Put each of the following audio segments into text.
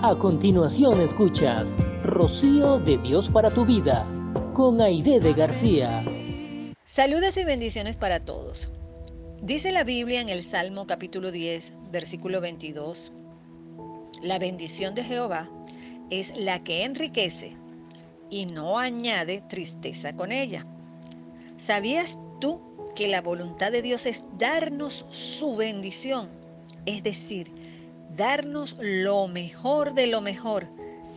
A continuación escuchas Rocío de Dios para tu vida con Aide de García. Saludos y bendiciones para todos. Dice la Biblia en el Salmo capítulo 10, versículo 22, la bendición de Jehová es la que enriquece y no añade tristeza con ella. ¿Sabías tú que la voluntad de Dios es darnos su bendición? Es decir, darnos lo mejor de lo mejor,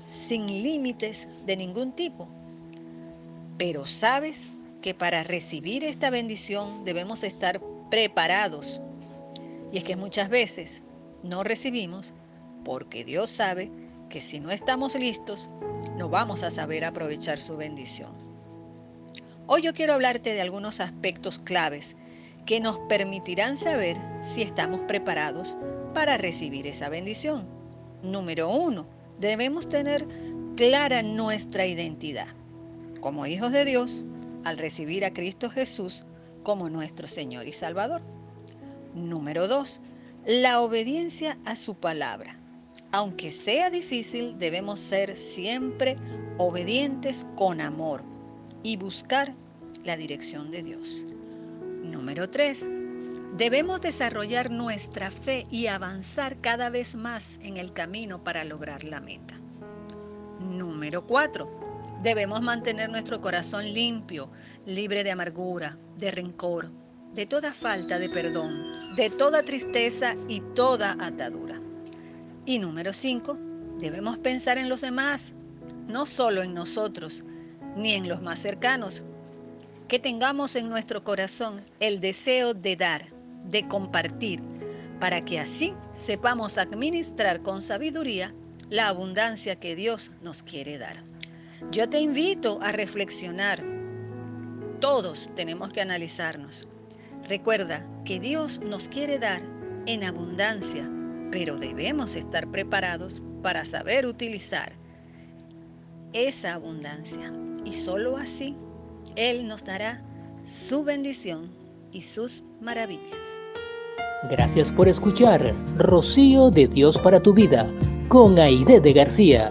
sin límites de ningún tipo. Pero sabes que para recibir esta bendición debemos estar preparados. Y es que muchas veces no recibimos porque Dios sabe que si no estamos listos, no vamos a saber aprovechar su bendición. Hoy yo quiero hablarte de algunos aspectos claves que nos permitirán saber si estamos preparados para recibir esa bendición. Número uno, debemos tener clara nuestra identidad como hijos de Dios al recibir a Cristo Jesús como nuestro Señor y Salvador. Número dos, la obediencia a su palabra. Aunque sea difícil, debemos ser siempre obedientes con amor y buscar la dirección de Dios. Número 3. Debemos desarrollar nuestra fe y avanzar cada vez más en el camino para lograr la meta. Número 4. Debemos mantener nuestro corazón limpio, libre de amargura, de rencor, de toda falta de perdón, de toda tristeza y toda atadura. Y número 5. Debemos pensar en los demás, no solo en nosotros, ni en los más cercanos. Que tengamos en nuestro corazón el deseo de dar, de compartir, para que así sepamos administrar con sabiduría la abundancia que Dios nos quiere dar. Yo te invito a reflexionar. Todos tenemos que analizarnos. Recuerda que Dios nos quiere dar en abundancia, pero debemos estar preparados para saber utilizar esa abundancia. Y solo así Él nos dará su bendición y sus maravillas. Gracias por escuchar Rocío de Dios para tu vida con Aide de García.